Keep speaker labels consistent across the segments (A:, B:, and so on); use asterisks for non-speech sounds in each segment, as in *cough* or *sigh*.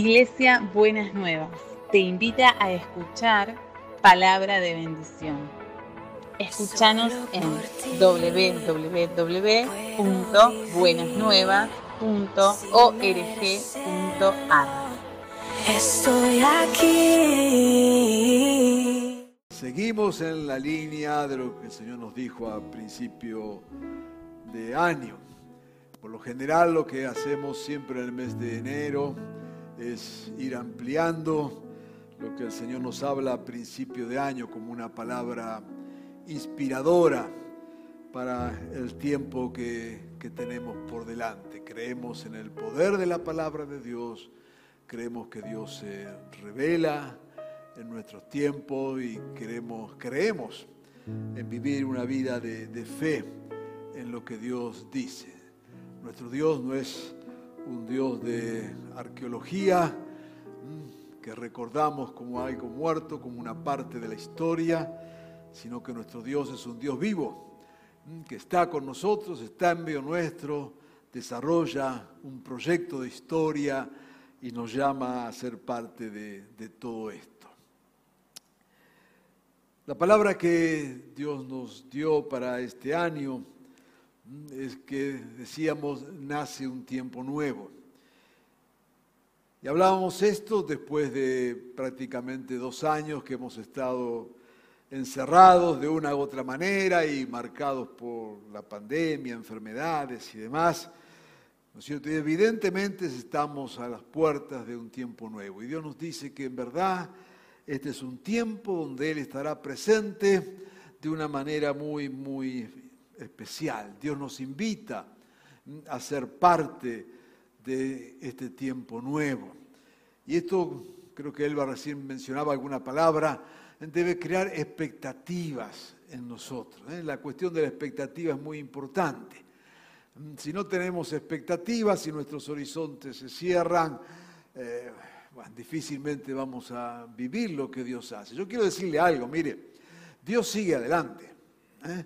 A: Iglesia Buenas Nuevas te invita a escuchar palabra de bendición. Escúchanos en www.buenasnuevas.org.ar.
B: Estoy aquí.
C: Seguimos en la línea de lo que el Señor nos dijo a principio de año. Por lo general lo que hacemos siempre en el mes de enero es ir ampliando lo que el Señor nos habla a principio de año como una palabra inspiradora para el tiempo que, que tenemos por delante. Creemos en el poder de la palabra de Dios, creemos que Dios se revela en nuestros tiempos y queremos, creemos en vivir una vida de, de fe en lo que Dios dice. Nuestro Dios no es un Dios de arqueología mm, que recordamos como algo muerto, como una parte de la historia, sino que nuestro Dios es un Dios vivo, mm, que está con nosotros, está en medio nuestro, desarrolla un proyecto de historia y nos llama a ser parte de, de todo esto. La palabra que Dios nos dio para este año es que decíamos, nace un tiempo nuevo. Y hablábamos esto después de prácticamente dos años que hemos estado encerrados de una u otra manera y marcados por la pandemia, enfermedades y demás. Y evidentemente estamos a las puertas de un tiempo nuevo. Y Dios nos dice que en verdad este es un tiempo donde Él estará presente de una manera muy, muy especial. Dios nos invita a ser parte de este tiempo nuevo. Y esto, creo que Elba recién mencionaba alguna palabra, debe crear expectativas en nosotros. ¿eh? La cuestión de la expectativa es muy importante. Si no tenemos expectativas, si nuestros horizontes se cierran, eh, difícilmente vamos a vivir lo que Dios hace. Yo quiero decirle algo, mire, Dios sigue adelante. ¿eh?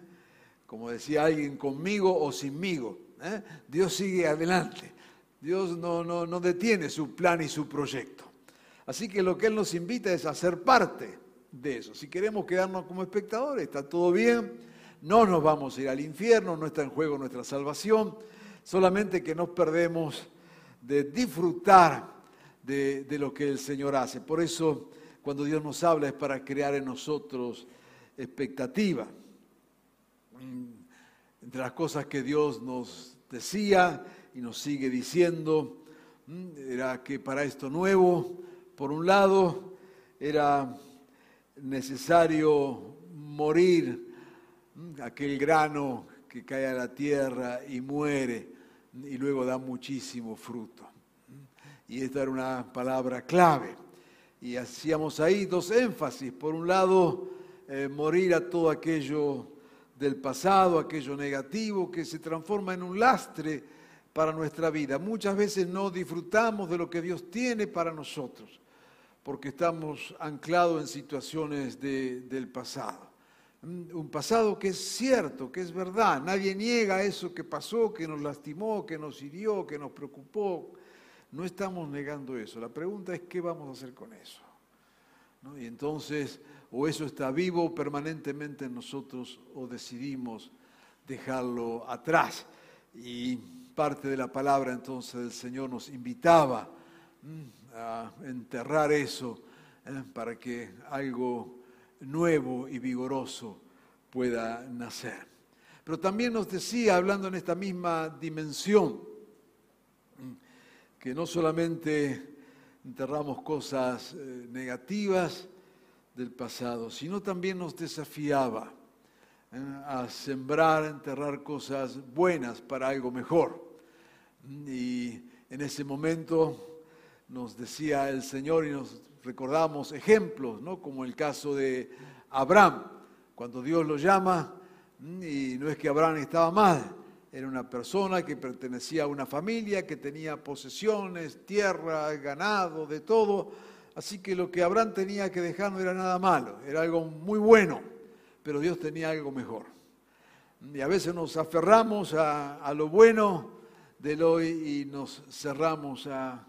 C: Como decía alguien, conmigo o sinmigo. ¿eh? Dios sigue adelante. Dios no, no, no detiene su plan y su proyecto. Así que lo que Él nos invita es a ser parte de eso. Si queremos quedarnos como espectadores, está todo bien. No nos vamos a ir al infierno, no está en juego nuestra salvación. Solamente que nos perdemos de disfrutar de, de lo que el Señor hace. Por eso, cuando Dios nos habla es para crear en nosotros expectativa. Entre las cosas que Dios nos decía y nos sigue diciendo, era que para esto nuevo, por un lado, era necesario morir aquel grano que cae a la tierra y muere y luego da muchísimo fruto. Y esta era una palabra clave. Y hacíamos ahí dos énfasis. Por un lado, eh, morir a todo aquello del pasado, aquello negativo que se transforma en un lastre para nuestra vida. Muchas veces no disfrutamos de lo que Dios tiene para nosotros, porque estamos anclados en situaciones del pasado. Mm, un pasado que es cierto, que es verdad. Nadie niega eso que pasó, que nos lastimó, que nos hirió, que nos preocupó. No estamos negando eso. La pregunta es qué vamos a hacer con eso. Y entonces o eso está vivo permanentemente en nosotros o decidimos dejarlo atrás. Y parte de la palabra entonces del Señor nos invitaba mm, a enterrar eso eh, para que algo nuevo y vigoroso pueda nacer. Pero también nos decía, hablando en esta misma dimensión, mm, que no solamente enterramos cosas eh, negativas, del pasado, sino también nos desafiaba ¿eh? a sembrar, enterrar cosas buenas para algo mejor. Y en ese momento nos decía el Señor y nos recordamos ejemplos, ¿no? como el caso de Abraham, cuando Dios lo llama, y no es que Abraham estaba mal, era una persona que pertenecía a una familia, que tenía posesiones, tierra, ganado, de todo, Así que lo que Abraham tenía que dejar no era nada malo, era algo muy bueno, pero Dios tenía algo mejor. Y a veces nos aferramos a, lo bueno del hoy y nos cerramos a,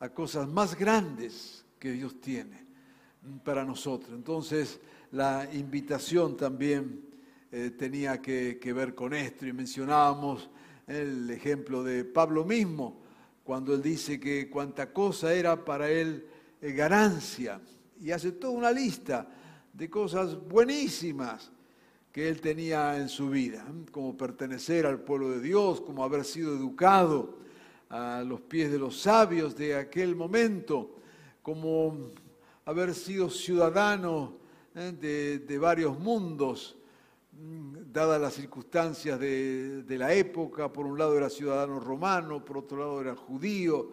C: a cosas más grandes que Dios tiene para nosotros. Entonces, la invitación también eh, tenía que, ver con esto y mencionábamos el ejemplo de Pablo mismo, cuando él dice que cuanta cosa era para él eh, ganancia y hace toda una lista de cosas buenísimas que él tenía en su vida, como pertenecer al pueblo de Dios, como haber sido educado a los pies de los sabios de aquel momento, como haber sido ciudadano eh, de, varios mundos, dadas las circunstancias de, la época, por un lado era ciudadano romano, por otro lado era judío,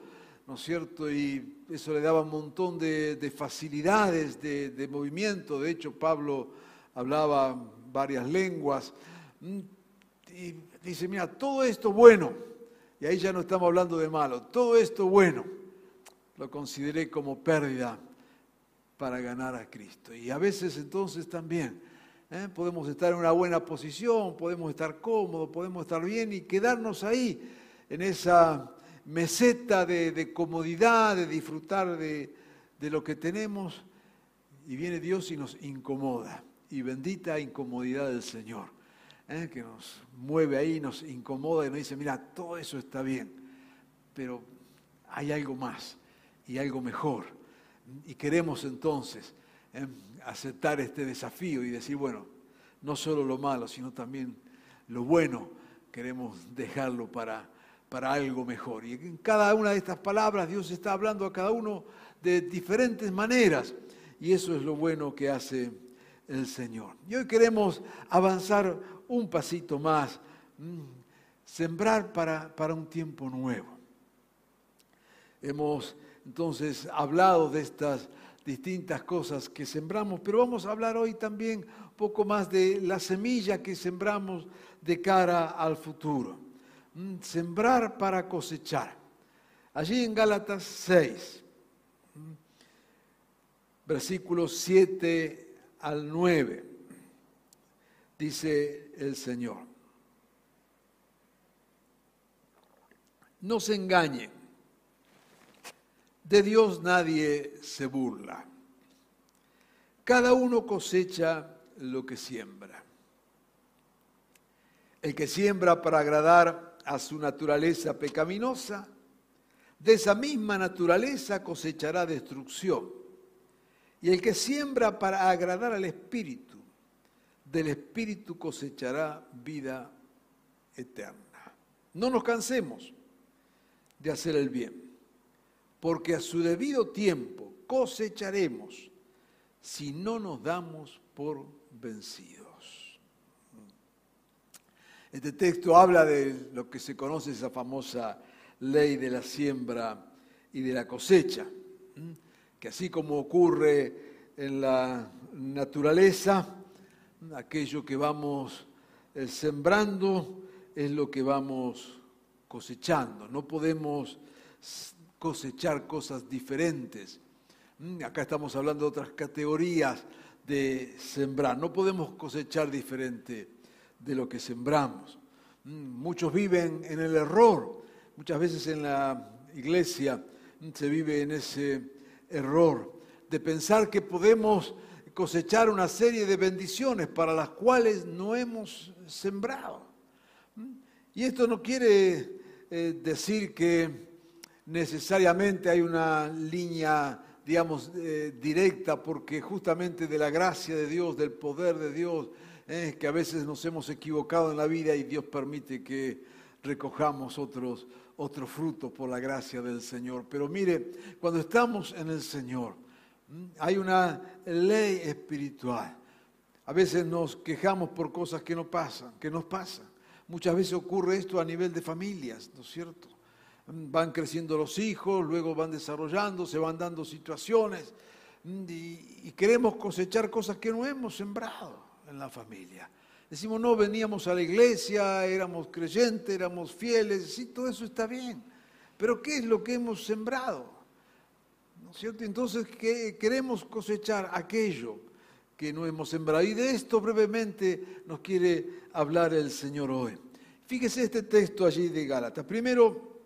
C: ¿no es cierto? Y eso le daba un montón de, facilidades de movimiento, de hecho Pablo hablaba varias lenguas. Mm, y dice, mira, todo esto bueno, y ahí ya no estamos hablando de malo, todo esto bueno lo consideré como pérdida para ganar a Cristo. Y a veces entonces también ¿eh? podemos estar en una buena posición, podemos estar cómodos, podemos estar bien y quedarnos ahí, en esa meseta de, comodidad, de disfrutar de, lo que tenemos, y viene Dios y nos incomoda y bendita incomodidad del Señor, ¿eh? que nos mueve ahí, nos incomoda y nos dice, mira, todo eso está bien, pero hay algo más y algo mejor. Y queremos entonces. Aceptar este desafío y decir, bueno, no solo lo malo, sino también lo bueno, queremos dejarlo para, para algo mejor. Y en cada una de estas palabras Dios está hablando a cada uno de diferentes maneras. Y eso es lo bueno que hace el Señor. Y hoy queremos avanzar un pasito más, mm, sembrar para, para un tiempo nuevo. Hemos entonces hablado de estas distintas cosas que sembramos, pero vamos a hablar hoy también un poco más de la semilla que sembramos de cara al futuro. Mm, sembrar para cosechar. Allí en Gálatas 6, mm, versículos 7 al 9, dice el Señor. No se engañen, de Dios nadie se burla. Cada uno cosecha lo que siembra. El que siembra para agradar a su naturaleza pecaminosa, de esa misma naturaleza cosechará destrucción. Y el que siembra para agradar al Espíritu, del Espíritu cosechará vida eterna. No nos cansemos de hacer el bien, porque a su debido tiempo cosecharemos si no nos damos por vencidos. Este texto habla de lo que se conoce esa famosa ley de la siembra y de la cosecha que así como ocurre en la naturaleza, aquello que vamos eh, sembrando es lo que vamos cosechando. No podemos cosechar cosas diferentes. Mm, acá estamos hablando de otras categorías de sembrar. No podemos cosechar diferente de lo que sembramos. Mm, muchos viven en el error. Muchas veces en la iglesia mm, se vive en ese error de pensar que podemos cosechar una serie de bendiciones para las cuales no hemos sembrado. Y esto no quiere eh, decir que necesariamente hay una línea, digamos, eh, directa, porque justamente de la gracia de Dios, del poder de Dios, es que a veces nos hemos equivocado en la vida y Dios permite que recojamos otros, otro fruto por la gracia del Señor. Pero mire, cuando estamos en el Señor, hay una ley espiritual. A veces nos quejamos por cosas que no pasan, que nos pasan. Muchas veces ocurre esto a nivel de familias, ¿no es cierto? Van creciendo los hijos, luego van desarrollando, se van dando situaciones y, y queremos cosechar cosas que no hemos sembrado en la familia. Decimos, no, veníamos a la iglesia, éramos creyentes, éramos fieles, sí, todo eso está bien. Pero ¿qué es lo que hemos sembrado? ¿No es cierto? Entonces, ¿qué? queremos cosechar aquello que no hemos sembrado. Y de esto brevemente nos quiere hablar el Señor hoy. Fíjese este texto allí de Gálatas. Primero,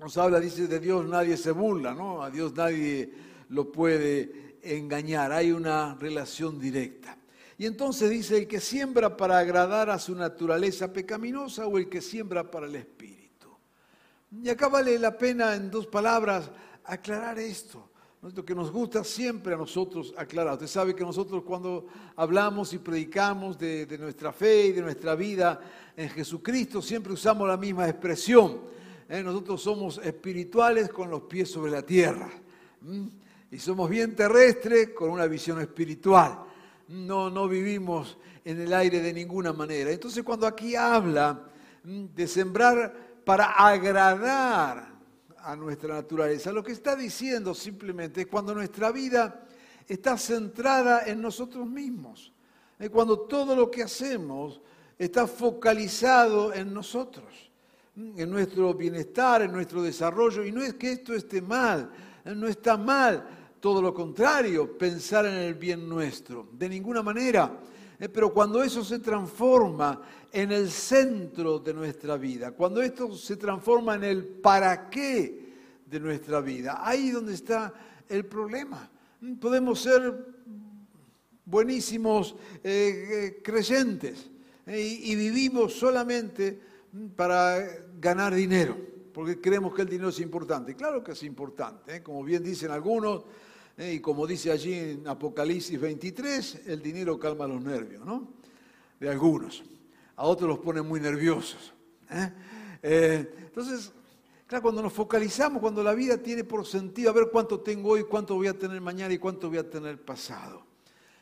C: nos habla, dice, de Dios nadie se burla, ¿no? A Dios nadie lo puede engañar, hay una relación directa. Y entonces dice, el que siembra para agradar a su naturaleza pecaminosa o el que siembra para el espíritu. Y acá vale la pena en dos palabras aclarar esto. Lo que nos gusta siempre a nosotros aclarar. Usted sabe que nosotros cuando hablamos y predicamos de, de nuestra fe y de nuestra vida en Jesucristo, siempre usamos la misma expresión. ¿Eh? nosotros somos espirituales con los pies sobre la tierra. Y somos bien terrestres con una visión espiritual. No, no vivimos en el aire de ninguna manera. Entonces cuando aquí habla de sembrar para agradar a nuestra naturaleza, lo que está diciendo simplemente es cuando nuestra vida está centrada en nosotros mismos. Es cuando todo lo que hacemos está focalizado en nosotros en nuestro bienestar, en nuestro desarrollo. Y no es que esto esté mal, no está mal, todo lo contrario, pensar en el bien nuestro, de ninguna manera. Eh, pero cuando eso se transforma en el centro de nuestra vida, cuando esto se transforma en el para qué de nuestra vida, ahí donde está el problema. Podemos ser buenísimos eh, eh, creyentes y vivimos solamente para ganar dinero, porque creemos que el dinero es importante. Claro que es importante, ¿eh? como bien dicen algunos, ¿eh? y como dice allí en Apocalipsis 23, el dinero calma los nervios, ¿no? De algunos. A otros los pone muy nerviosos. ¿eh? entonces, claro, cuando nos focalizamos, cuando la vida tiene por sentido, a ver cuánto tengo hoy, cuánto voy a tener mañana y cuánto voy a tener pasado.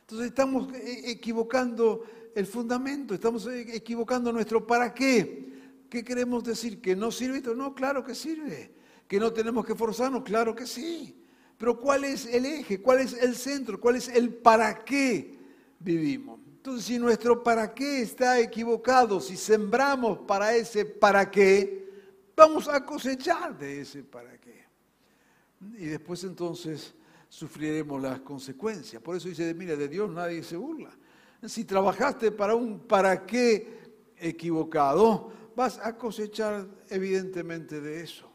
C: Entonces estamos equivocando el fundamento, estamos equivocando nuestro para qué. ¿Qué queremos decir? ¿Que no sirve? No, claro que sirve. ¿Que no tenemos que forzarnos? Claro que sí. Pero ¿cuál es el eje? ¿Cuál es el centro? ¿Cuál es el para qué vivimos? Entonces, si nuestro para qué está equivocado, si sembramos para ese para qué, vamos a cosechar de ese para qué. Y después entonces sufriremos las consecuencias. Por eso dice, mira, de Dios nadie se burla. Si trabajaste para un para qué equivocado, vas a cosechar evidentemente de eso.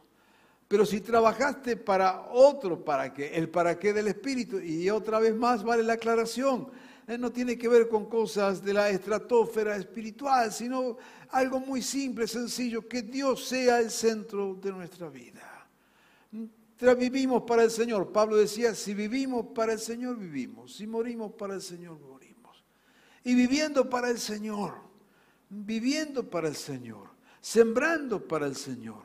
C: Pero si trabajaste para otro para qué, el para qué del Espíritu, y otra vez más vale la aclaración, eh, no tiene que ver con cosas de la estratosfera espiritual, sino algo muy simple, sencillo, que Dios sea el centro de nuestra vida. Vivimos para el Señor. Pablo decía, si vivimos para el Señor, vivimos. Si morimos para el Señor, morimos. Y viviendo para el Señor, viviendo para el Señor, sembrando para el Señor.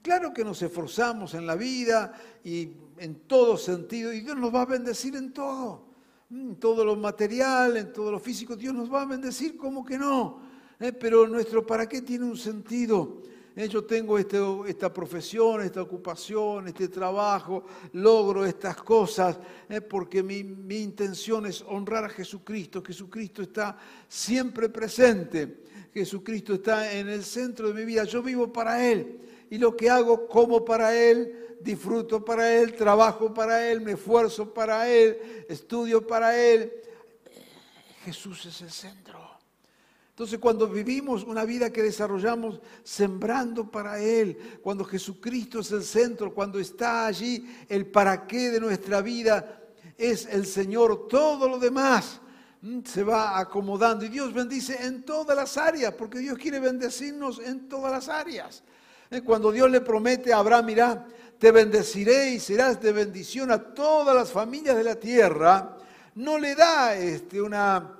C: Claro que nos esforzamos en la vida y en todo sentido, y Dios nos va a bendecir en todo, en todo lo material, en todo lo físico, Dios nos va a bendecir, como que no? Eh, pero nuestro para qué tiene un sentido. Eh, yo tengo este, esta profesión, esta ocupación, este trabajo, logro estas cosas, eh, porque mi, mi intención es honrar a Jesucristo. Jesucristo está siempre presente. Jesucristo está en el centro de mi vida. Yo vivo para Él. Y lo que hago, como para Él, disfruto para Él, trabajo para Él, me esfuerzo para Él, estudio para Él. Jesús es el centro. Entonces cuando vivimos una vida que desarrollamos sembrando para Él, cuando Jesucristo es el centro, cuando está allí el para qué de nuestra vida, es el Señor, todo lo demás se va acomodando y Dios bendice en todas las áreas, porque Dios quiere bendecirnos en todas las áreas. Eh, cuando Dios le promete a Abraham, mira, te bendeciré y serás de bendición a todas las familias de la tierra, no le da este, una,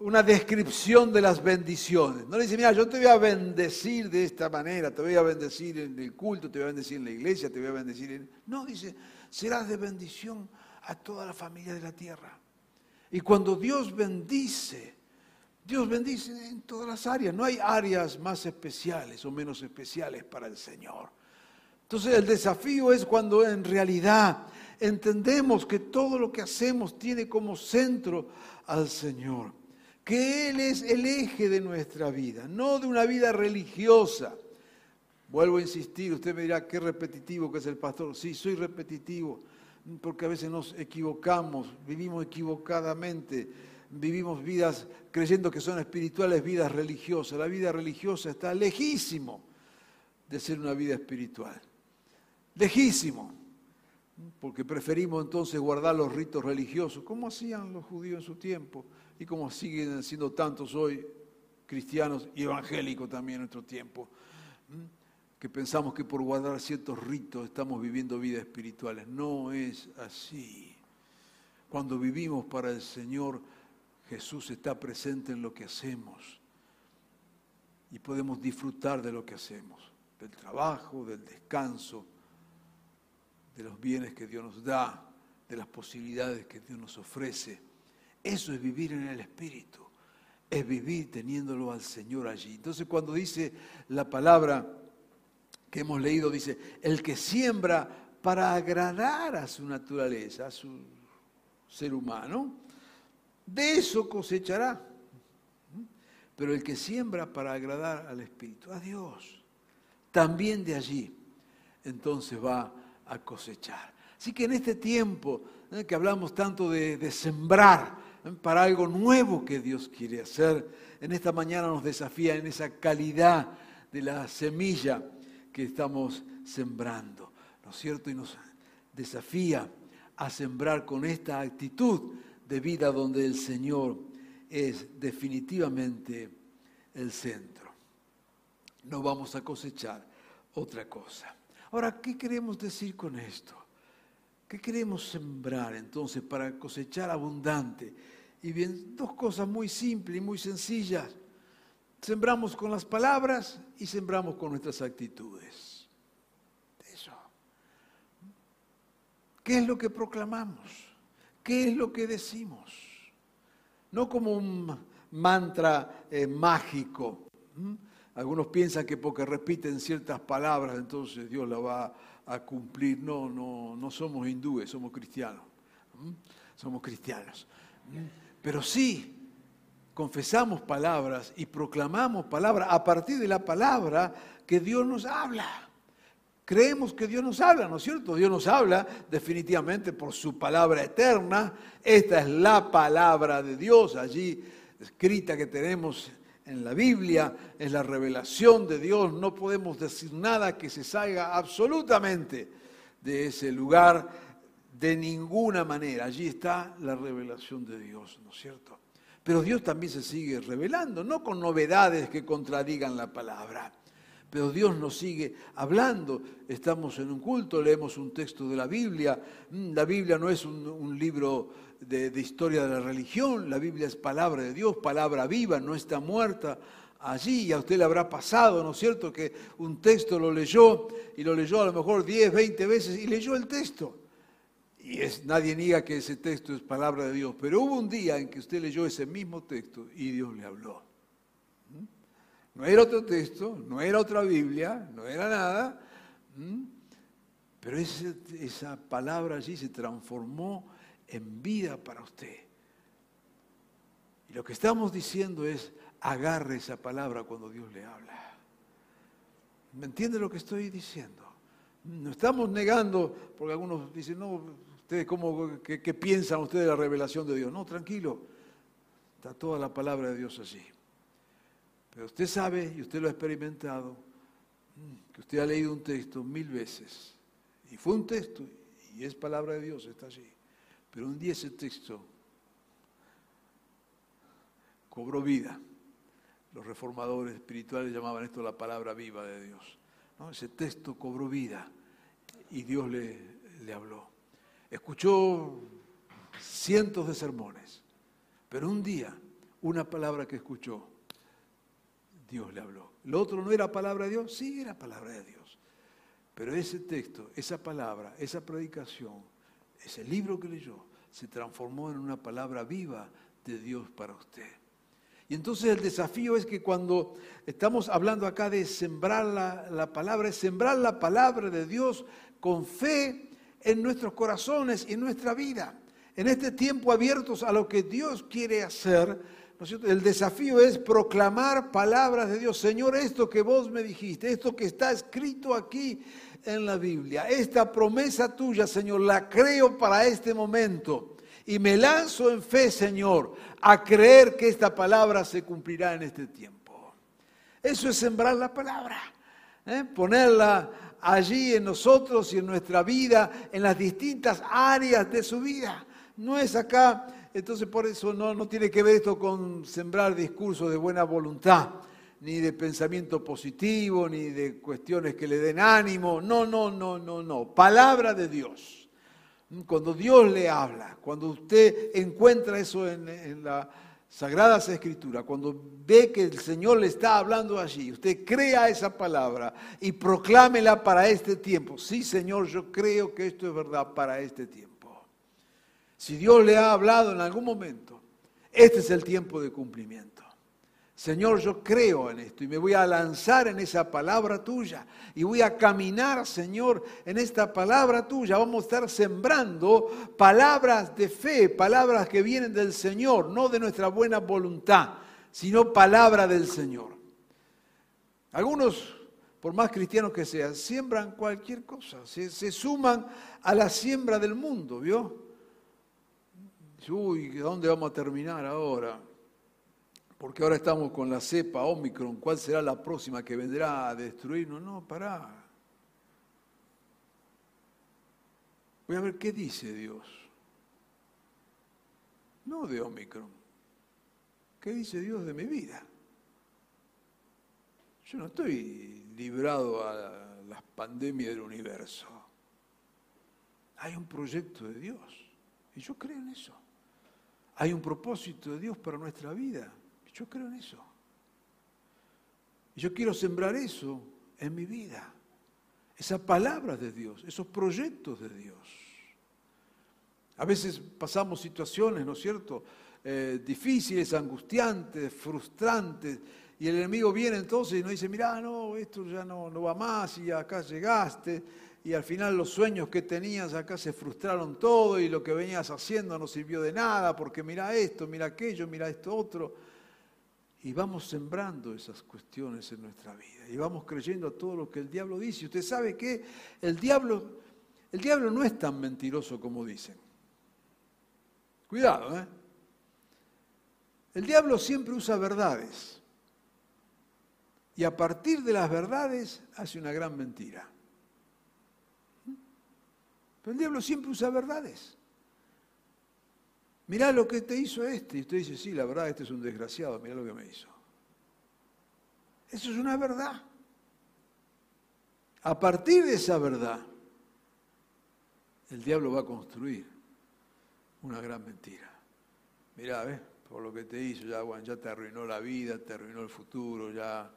C: una descripción de las bendiciones. No le dice, mira, yo te voy a bendecir de esta manera, te voy a bendecir en el culto, te voy a bendecir en la iglesia, te voy a bendecir en... No, dice, serás de bendición a toda la familia de la tierra. Y cuando Dios bendice, Dios bendice en todas las áreas. No hay áreas más especiales o menos especiales para el Señor. Entonces el desafío es cuando en realidad entendemos que todo lo que hacemos tiene como centro al Señor. Que Él es el eje de nuestra vida, no de una vida religiosa. Vuelvo a insistir, usted me dirá qué repetitivo que es el pastor. Sí, soy repetitivo porque a veces nos equivocamos, vivimos equivocadamente, vivimos vidas creyendo que son espirituales, vidas religiosas. La vida religiosa está lejísimo de ser una vida espiritual. lejísimo, porque preferimos entonces guardar los ritos religiosos, como hacían los judíos en su tiempo y como siguen siendo tantos hoy cristianos y evangélicos también en nuestro tiempo, que pensamos que por guardar ciertos ritos estamos viviendo vidas espirituales. No es así. Cuando vivimos para el Señor, Jesús está presente en lo que hacemos y podemos disfrutar de lo que hacemos, del trabajo, del descanso, de los bienes que Dios nos da, de las posibilidades que Dios nos ofrece. Eso es vivir en el Espíritu, es vivir teniéndolo al Señor allí. Entonces cuando dice la palabra que hemos leído, dice, el que siembra para agradar a su naturaleza, a su ser humano, de eso cosechará. Pero el que siembra para agradar al Espíritu, a Dios, también de allí, entonces va a cosechar. Así que en este tiempo que hablamos tanto de, sembrar para algo nuevo que Dios quiere hacer, en esta mañana nos desafía en esa calidad de la semilla que estamos sembrando, ¿no es cierto? Y nos desafía a sembrar con esta actitud de vida donde el Señor es definitivamente el centro. No vamos a cosechar otra cosa. Ahora, ¿qué queremos decir con esto? ¿Qué queremos sembrar entonces para cosechar abundante? Y bien, dos cosas muy simples y muy sencillas. Sembramos con las palabras y sembramos con nuestras actitudes. ¿Qué es lo que proclamamos? ¿Qué es lo que decimos? No como un mantra eh, mágico. Algunos piensan que porque repiten ciertas palabras entonces Dios la va a cumplir. No, no, no somos hindúes, somos cristianos. Somos cristianos. Pero sí confesamos palabras y proclamamos palabras a partir de la palabra que Dios nos habla. Creemos que Dios nos habla, ¿no es cierto? Dios nos habla definitivamente por su palabra eterna. Esta es la palabra de Dios allí escrita que tenemos en la Biblia, es la revelación de Dios. No podemos decir nada que se salga absolutamente de ese lugar de ninguna manera. Allí está la revelación de Dios, ¿no es cierto? Pero Dios también se sigue revelando, no con novedades que contradigan la palabra pero Dios nos sigue hablando. Estamos en un culto, leemos un texto de la Biblia. Mm, la Biblia no es un, libro de, historia de la religión, la Biblia es palabra de Dios, palabra viva, no está muerta allí. Y a usted le habrá pasado, ¿no es cierto?, que un texto lo leyó y lo leyó a lo mejor 10, 20 veces y leyó el texto. Y es, nadie niega que ese texto es palabra de Dios, pero hubo un día en que usted leyó ese mismo texto y Dios le habló. No era otro texto, no era otra Biblia, no era nada. Pero esa palabra allí se transformó en vida para usted. Y lo que estamos diciendo es, agarre esa palabra cuando Dios le habla. ¿Me entiende lo que estoy diciendo? No estamos negando, porque algunos dicen, no, ustedes cómo, qué, piensan ustedes de la revelación de Dios. No, tranquilo, está toda la palabra de Dios allí. Pero usted sabe, y usted lo ha experimentado, que usted ha leído un texto mil veces, y fue un texto, y es palabra de Dios, está allí. Pero un día ese texto cobró vida. Los reformadores espirituales llamaban esto la palabra viva de Dios. Ese texto cobró vida y Dios le, le habló. Escuchó cientos de sermones, pero un día una palabra que escuchó Dios le habló. ¿Lo otro no era palabra de Dios? Sí, era palabra de Dios. Pero ese texto, esa palabra, esa predicación, ese libro que leyó, se transformó en una palabra viva de Dios para usted. Y entonces el desafío es que cuando estamos hablando acá de sembrar la, la, palabra, es sembrar la palabra de Dios con fe en nuestros corazones y en nuestra vida. En este tiempo abiertos a lo que Dios quiere hacer, el desafío es proclamar palabras de Dios. Señor, esto que vos me dijiste, esto que está escrito aquí en la Biblia, esta promesa tuya, Señor, la creo para este momento. Y me lanzo en fe, Señor, a creer que esta palabra se cumplirá en este tiempo. Eso es sembrar la palabra. ¿eh? ponerla allí en nosotros y en nuestra vida, en las distintas áreas de su vida. No es acá, entonces por eso no, no tiene que ver esto con sembrar discursos de buena voluntad, ni de pensamiento positivo, ni de cuestiones que le den ánimo. No, no, no, no, no. Palabra de Dios. Cuando Dios le habla, cuando usted encuentra eso en, en la Sagradas Escrituras, cuando ve que el Señor le está hablando allí, usted crea esa palabra y proclámela para este tiempo. Sí, Señor, yo creo que esto es verdad para este tiempo. Si Dios le ha hablado en algún momento, este es el tiempo de cumplimiento. Señor, yo creo en esto y me voy a lanzar en esa palabra tuya y voy a caminar, Señor, en esta palabra tuya. Vamos a estar sembrando palabras de fe, palabras que vienen del Señor, no de nuestra buena voluntad, sino palabra del Señor. Algunos, por más cristianos que sean, siembran cualquier cosa, se, suman a la siembra del mundo, ¿vio? Uy, ¿dónde vamos a terminar ahora? Porque ahora estamos con la cepa Omicron, ¿cuál será la próxima que vendrá a destruirnos? No, pará. Voy a ver qué dice Dios. No de Omicron. ¿Qué dice Dios de mi vida? Yo no estoy librado a las pandemias del universo. Hay un proyecto de Dios y yo creo en eso. Hay un propósito de Dios para nuestra vida. Yo creo en eso. Yo quiero sembrar eso en mi vida. Esa palabra de Dios, esos proyectos de Dios. A veces pasamos situaciones, ¿no es cierto? Eh, difíciles, angustiantes, frustrantes. Y el enemigo viene entonces y nos dice, mira, no, esto ya no, no va más y acá llegaste. Y al final los sueños que tenías acá se frustraron todo y lo que venías haciendo no sirvió de nada porque mira esto, mira aquello, mira esto otro. Y vamos sembrando esas cuestiones en nuestra vida. Y vamos creyendo a todo lo que el diablo dice. Usted sabe que el diablo, el diablo no es tan mentiroso como dicen. Cuidado, ¿eh? El diablo siempre usa verdades. Y a partir de las verdades hace una gran mentira. Pero el diablo siempre usa verdades. Mirá lo que te hizo este. Y usted dice, sí, la verdad, este es un desgraciado, mirá lo que me hizo. Eso es una verdad. A partir de esa verdad, el diablo va a construir una gran mentira. Mirá, ¿ves? Por lo que te hizo, ya, ya te arruinó la vida, te arruinó el futuro, ya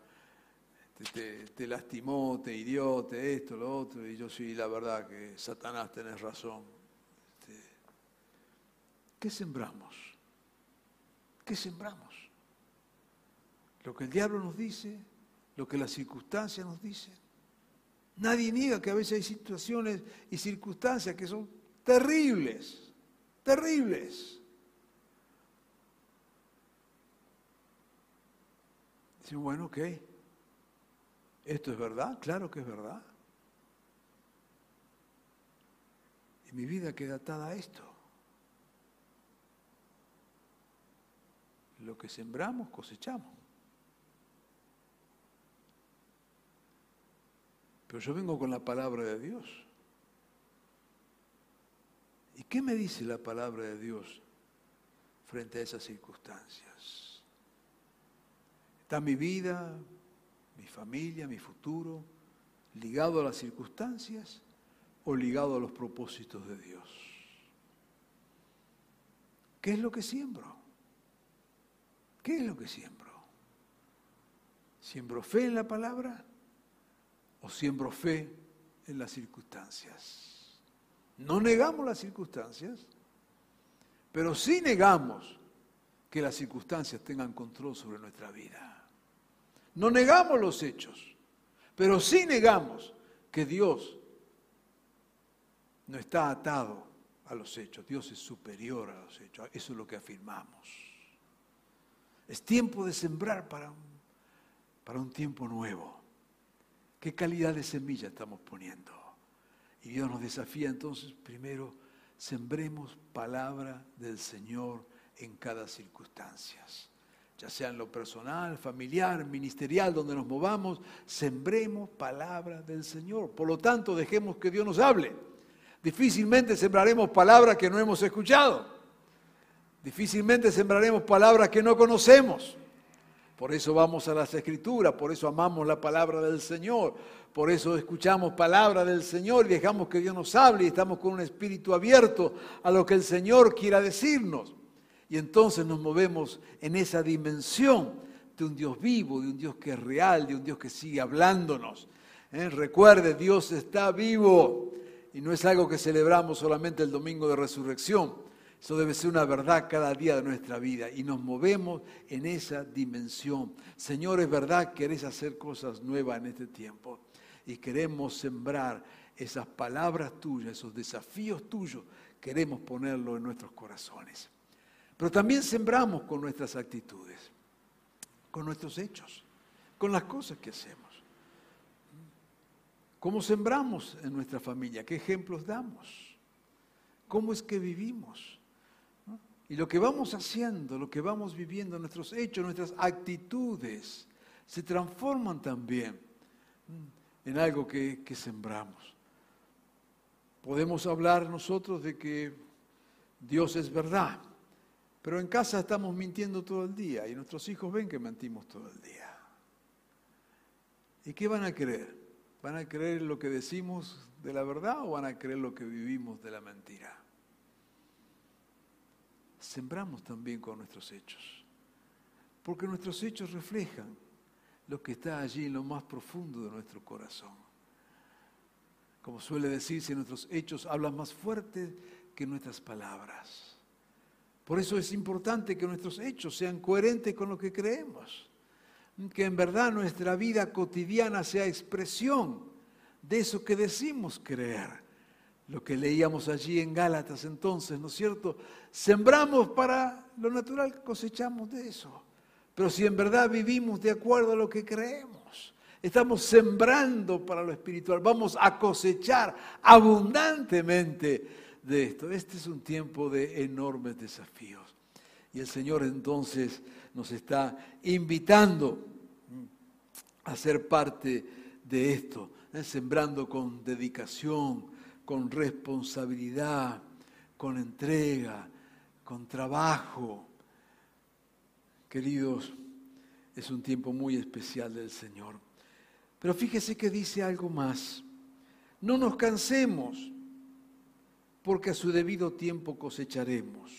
C: te, te lastimó, te hirió, te esto, lo otro. Y yo sí, la verdad que Satanás tenés razón. ¿Qué sembramos? ¿Qué sembramos? Lo que el diablo nos dice, lo que las circunstancias nos dicen. Nadie niega que a veces hay situaciones y circunstancias que son terribles, terribles. Dicen, bueno, ok, ¿esto es verdad? Claro que es verdad. Y mi vida queda atada a esto. Lo que sembramos, cosechamos. Pero yo vengo con la palabra de Dios. ¿Y qué me dice la palabra de Dios frente a esas circunstancias? ¿Está mi vida, mi familia, mi futuro ligado a las circunstancias o ligado a los propósitos de Dios? ¿Qué es lo que siembro? ¿Qué es lo que siembro? ¿Siembro fe en la palabra o siembro fe en las circunstancias? No negamos las circunstancias, pero sí negamos que las circunstancias tengan control sobre nuestra vida. No negamos los hechos, pero sí negamos que Dios no está atado a los hechos. Dios es superior a los hechos. Eso es lo que afirmamos. Es tiempo de sembrar para un, para un tiempo nuevo. ¿Qué calidad de semilla estamos poniendo? Y Dios nos desafía entonces, primero, sembremos palabra del Señor en cada circunstancia. ya sea en lo personal, familiar, ministerial, donde nos movamos, sembremos palabra del Señor. Por lo tanto, dejemos que Dios nos hable. Difícilmente sembraremos palabras que no hemos escuchado. Difícilmente sembraremos palabras que no conocemos. Por eso vamos a las escrituras, por eso amamos la palabra del Señor, por eso escuchamos palabra del Señor y dejamos que Dios nos hable y estamos con un espíritu abierto a lo que el Señor quiera decirnos. Y entonces nos movemos en esa dimensión de un Dios vivo, de un Dios que es real, de un Dios que sigue hablándonos. ¿Eh? Recuerde, Dios está vivo y no es algo que celebramos solamente el domingo de resurrección. Eso debe ser una verdad cada día de nuestra vida y nos movemos en esa dimensión. Señor, es verdad, querés hacer cosas nuevas en este tiempo y queremos sembrar esas palabras tuyas, esos desafíos tuyos, queremos ponerlo en nuestros corazones. Pero también sembramos con nuestras actitudes, con nuestros hechos, con las cosas que hacemos. ¿Cómo sembramos en nuestra familia? ¿Qué ejemplos damos? ¿Cómo es que vivimos? Y lo que vamos haciendo, lo que vamos viviendo, nuestros hechos, nuestras actitudes, se transforman también en algo que, que sembramos. Podemos hablar nosotros de que Dios es verdad, pero en casa estamos mintiendo todo el día y nuestros hijos ven que mentimos todo el día. ¿Y qué van a creer? ¿Van a creer lo que decimos de la verdad o van a creer lo que vivimos de la mentira? Sembramos también con nuestros hechos, porque nuestros hechos reflejan lo que está allí en lo más profundo de nuestro corazón. Como suele decirse, nuestros hechos hablan más fuerte que nuestras palabras. Por eso es importante que nuestros hechos sean coherentes con lo que creemos. Que en verdad nuestra vida cotidiana sea expresión de eso que decimos creer. Lo que leíamos allí en Gálatas entonces, ¿no es cierto? Sembramos para lo natural, cosechamos de eso. Pero si en verdad vivimos de acuerdo a lo que creemos, estamos sembrando para lo espiritual, vamos a cosechar abundantemente de esto. Este es un tiempo de enormes desafíos. Y el Señor entonces nos está invitando a ser parte de esto, ¿eh? sembrando con dedicación, con responsabilidad, con entrega, con trabajo. Queridos, es un tiempo muy especial del Señor. Pero fíjese que dice algo más. No nos cansemos porque a su debido tiempo cosecharemos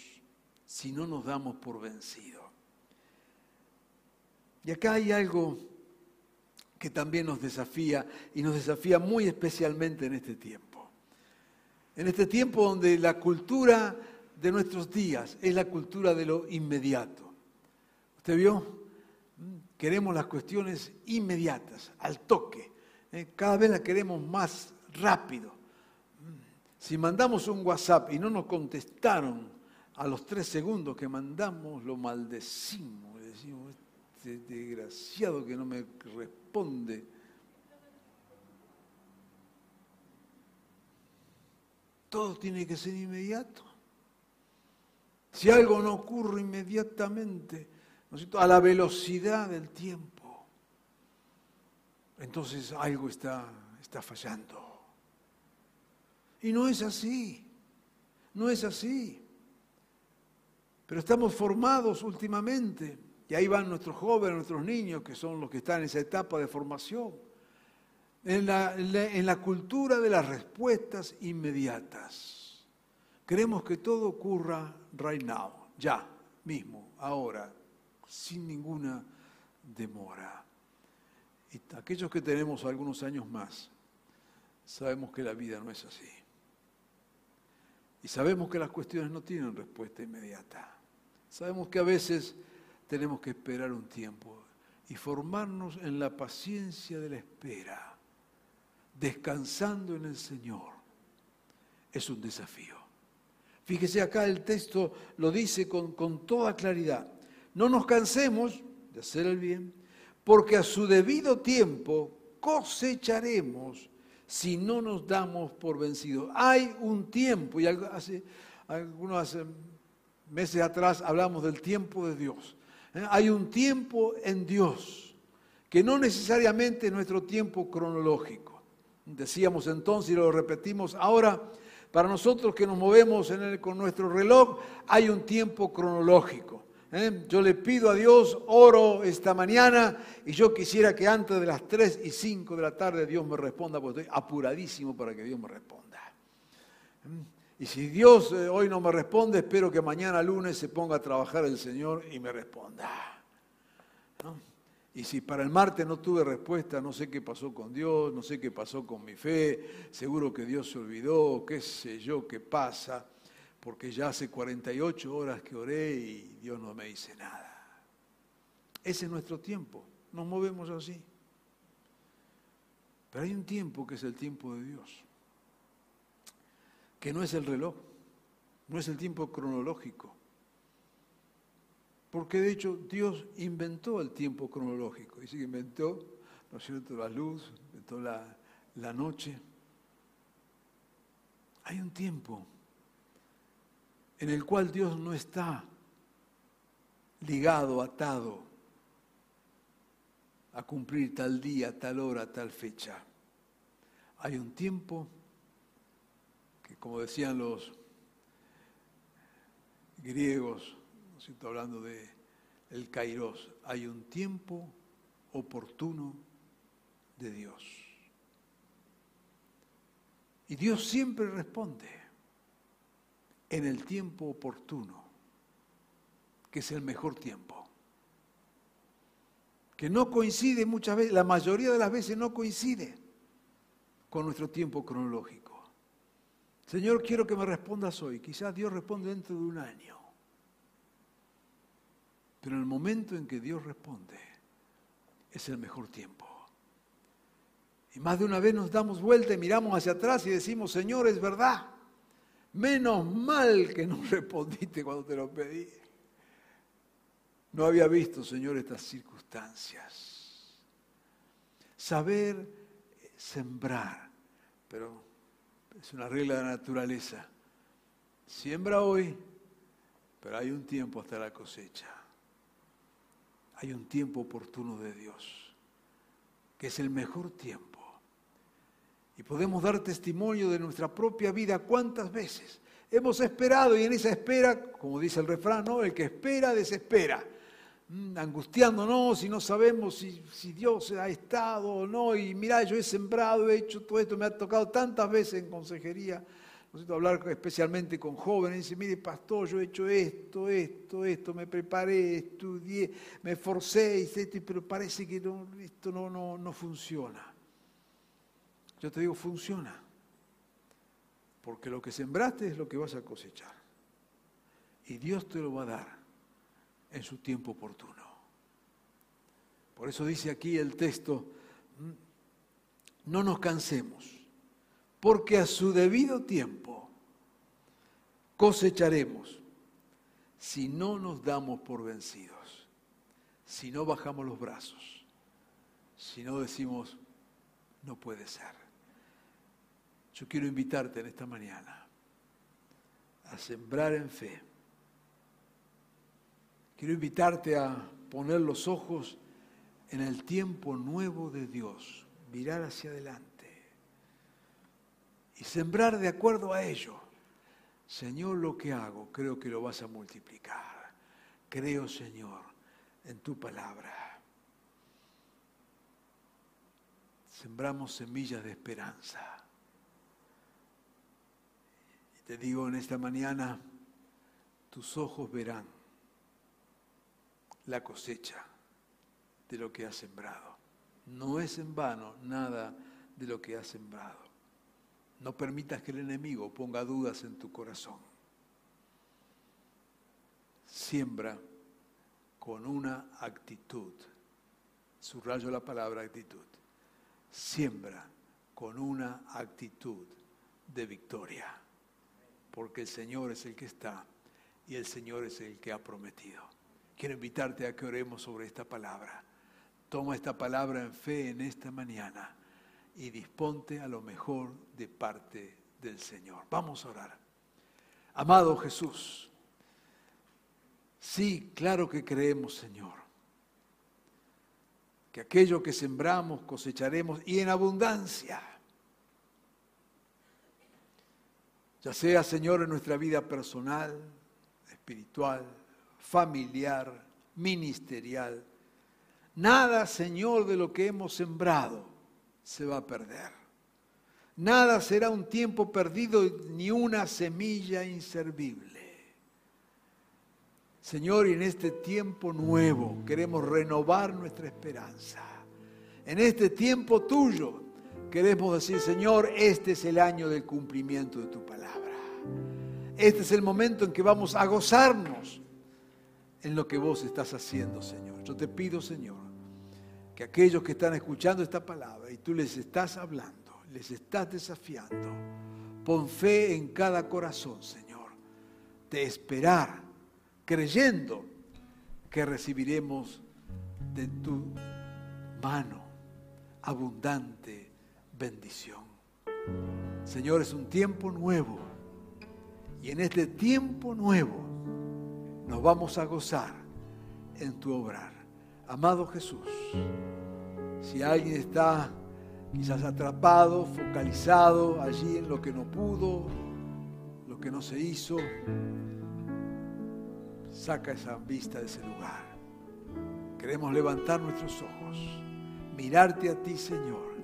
C: si no nos damos por vencido. Y acá hay algo que también nos desafía y nos desafía muy especialmente en este tiempo. En este tiempo donde la cultura de nuestros días es la cultura de lo inmediato. ¿Usted vio? Queremos las cuestiones inmediatas, al toque. ¿eh? Cada vez las queremos más rápido. Si mandamos un WhatsApp y no nos contestaron a los tres segundos que mandamos, lo maldecimos. Decimos, este desgraciado que no me responde. Todo tiene que ser inmediato. Si algo no ocurre inmediatamente, a la velocidad del tiempo, entonces algo está, está fallando. Y no es así, no es así. Pero estamos formados últimamente, y ahí van nuestros jóvenes, nuestros niños, que son los que están en esa etapa de formación, en la, cultura de las respuestas inmediatas. Queremos que todo ocurra right now, ya, mismo, ahora, sin ninguna demora. Y aquellos que tenemos algunos años más, sabemos que la vida no es así. Y sabemos que las cuestiones no tienen respuesta inmediata. Sabemos que a veces tenemos que esperar un tiempo y formarnos en la paciencia de la espera, descansando en el Señor. Es un desafío. Fíjese acá el texto lo dice con, con toda claridad. No nos cansemos de hacer el bien, porque a su debido tiempo cosecharemos si no nos damos por vencidos. Hay un tiempo, y hace, algunos meses atrás hablamos del tiempo de Dios. ¿eh? Hay un tiempo en Dios que no necesariamente es nuestro tiempo cronológico. Decíamos entonces y lo repetimos ahora, para nosotros que nos movemos con nuestro reloj hay un tiempo cronológico. ¿eh? Yo le pido a Dios, oro esta mañana y yo quisiera que antes de las 3 y 5 de la tarde Dios me responda, porque estoy apuradísimo para que Dios me responda. ¿eh? Y si Dios eh, hoy no me responde, espero que mañana lunes se ponga a trabajar el Señor y me responda. Y si para el martes no tuve respuesta, no sé qué pasó con Dios, no sé qué pasó con mi fe, seguro que Dios se olvidó, qué sé yo qué pasa porque ya hace 48 horas que oré y Dios no me dice nada. Ese es nuestro tiempo, nos movemos así. Pero hay un tiempo que es el tiempo de Dios, que no es el reloj, no es el tiempo cronológico. Porque de hecho Dios inventó el tiempo cronológico. Dice que inventó, ¿no es cierto?, la luz, inventó la, la noche. Hay un tiempo en el cual Dios no está ligado, atado a cumplir tal día, tal hora, tal fecha. Hay un tiempo que, como decían los griegos, ¿no hablando de el kairos, hay un tiempo oportuno de Dios. Y Dios siempre responde en el tiempo oportuno, que es el mejor tiempo. Que no coincide muchas veces, la mayoría de las veces no coincide con nuestro tiempo cronológico. Señor, quiero que me respondas hoy. Quizás Dios responde dentro de un año. Pero en el momento en que Dios responde, es el mejor tiempo. Y más de una vez nos damos vuelta y miramos hacia atrás y decimos, Señor, es verdad. Menos mal que no *laughs* respondiste cuando te lo pedí. No había visto, Señor, estas circunstancias. Saber sembrar, pero es una regla de la naturaleza. Siembra hoy, pero hay un tiempo hasta la cosecha. Hay un tiempo oportuno de Dios, que es el mejor tiempo y podemos dar testimonio de nuestra propia vida cuántas veces hemos esperado y en esa espera, como dice el refrán, el que espera desespera, mm, angustiándonos y no sabemos si, si Dios ha estado o no. Y mira, yo he sembrado, he hecho todo esto, me ha tocado tantas veces en consejería. Hablar especialmente con jóvenes. Dice, mire, pastor, yo he hecho esto, esto, esto, me preparé, estudié, me esforcé, pero parece que esto no, no, no funciona. Yo te digo, funciona. Porque lo que sembraste es lo que vas a cosechar. Y Dios te lo va a dar en su tiempo oportuno. Por eso dice aquí el texto, mm, no nos cansemos, porque a su debido tiempo cosecharemos si no nos damos por vencidos, si no bajamos los brazos, si no decimos, no puede ser. Yo quiero invitarte en esta mañana a sembrar en fe. Quiero invitarte a poner los ojos en el tiempo nuevo de Dios, mirar hacia adelante sembrar de acuerdo a ello. Señor, lo que hago, creo que lo vas a multiplicar. Creo, Señor, en tu palabra. Sembramos semillas de esperanza. Te digo en esta mañana, tus ojos verán la cosecha de lo que has sembrado. No es en vano nada de lo que has sembrado. No permitas que el enemigo ponga dudas en tu corazón. Siembra con una actitud. Subrayo la palabra actitud. Siembra con una actitud de victoria porque el Señor es el que está y el Señor es el que ha prometido. Quiero invitarte a que oremos sobre esta palabra. Toma esta palabra en fe en esta mañana y disponte a lo mejor de parte del Señor. Vamos a orar. Amado Jesús, Sí, claro que creemos, Señor, que aquello que sembramos cosecharemos y en abundancia. Ya sea, Señor, en nuestra vida personal, espiritual, familiar, ministerial. Nada, Señor, de lo que hemos sembrado se va a perder. Nada será un tiempo perdido ni una semilla inservible. Señor, y en este tiempo nuevo queremos renovar nuestra esperanza. En este tiempo tuyo queremos decir, Señor, este es el año del cumplimiento de tu palabra. Este es el momento en que vamos a gozarnos en lo que vos estás haciendo, Señor. Yo te pido, Señor, que aquellos que están escuchando esta palabra y tú les estás hablando, les estás desafiando, pon fe en cada corazón, Señor, de esperar, creyendo que recibiremos de tu mano abundante bendición. Señor, es un tiempo nuevo y en este tiempo nuevo nos vamos a gozar en tu obrar. Amado Jesús, si alguien está quizás atrapado, focalizado allí en lo que no pudo, lo que no se hizo, saca esa vista de ese lugar. Queremos levantar nuestros ojos, mirarte a ti, Señor,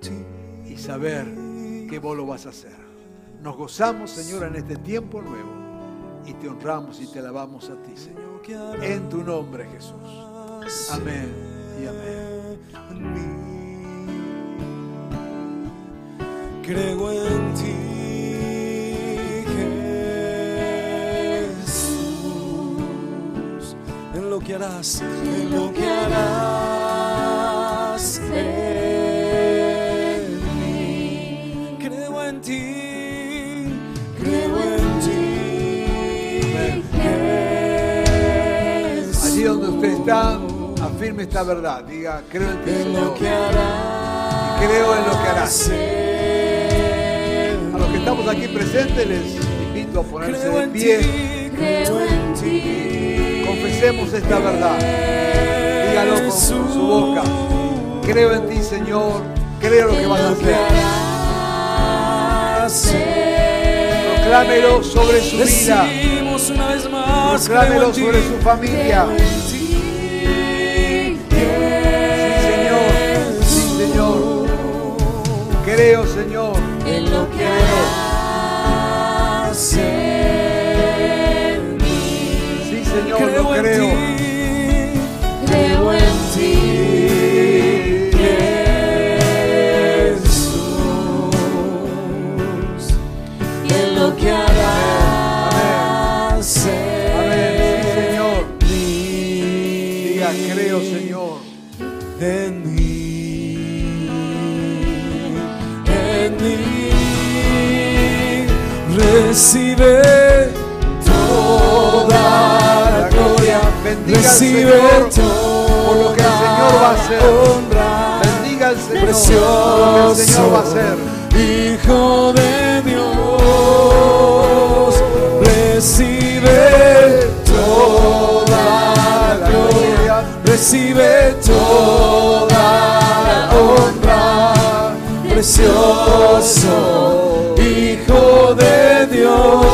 C: y saber que vos lo vas a hacer. Nos gozamos, Señor, en este tiempo nuevo y te honramos y te alabamos a ti, Señor. En tu nombre, Jesús. Amén y amén.
D: Creo en ti, Jesús, en lo que harás, en lo que harás en mí. Creo en ti, creo en ti, Jesús.
C: Allí donde usted está, afirme esta verdad. Diga, creo en ti,
D: en lo que harás.
C: Creo en lo que harás.
D: en
C: A los que estamos aquí presentes les invito a ponerse de
D: en
C: pie.
D: creo en ti.
C: Confesemos esta verdad. Dígalo con su boca. Creo en ti, Señor. Creo lo que vas a hacer. Proclámelo sobre su vida. Proclámelo
D: en
C: sobre su familia.
D: Creo,
C: Señor.
D: en lo que harás en mí.
C: Sí, Señor, lo
D: Creo ti, creo recibe toda la gloria,
C: Bendiga al
D: recibe
C: Señor
D: toda
C: por lo que el Señor va a hacer.
D: honra,
C: Bendiga al Señor.
D: precioso
C: Lo que el Señor va a hacer.
D: Hijo de Dios, recibe toda la gloria, recibe toda la honra, precioso Hijo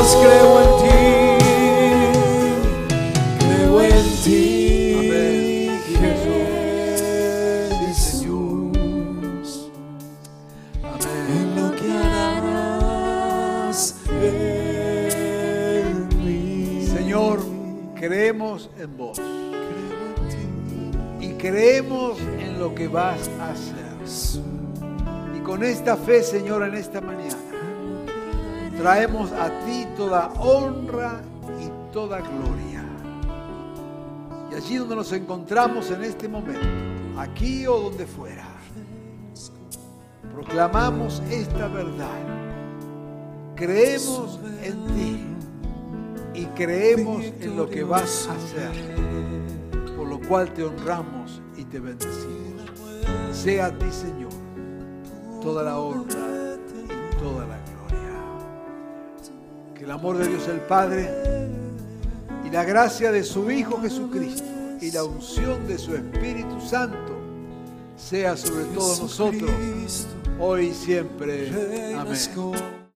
D: Dios, creo en ti, creo en ti,
C: Amén.
D: Jesús
C: Amén.
D: en lo que harás en mí.
C: Señor, creemos en vos. Y creemos en lo que vas a hacer. Y con esta fe, Señor, en esta mañana, traemos a ti toda honra y toda gloria. Y allí donde nos encontramos en este momento, aquí o donde fuera, proclamamos esta verdad. Creemos en ti y creemos en lo que vas a hacer, por lo cual te honramos y te bendecimos. Sea a ti, Señor, toda la honra Que el amor de Dios el Padre y la gracia de su Hijo Jesucristo y la unción de su Espíritu Santo sea sobre todos nosotros, hoy y siempre. Amén.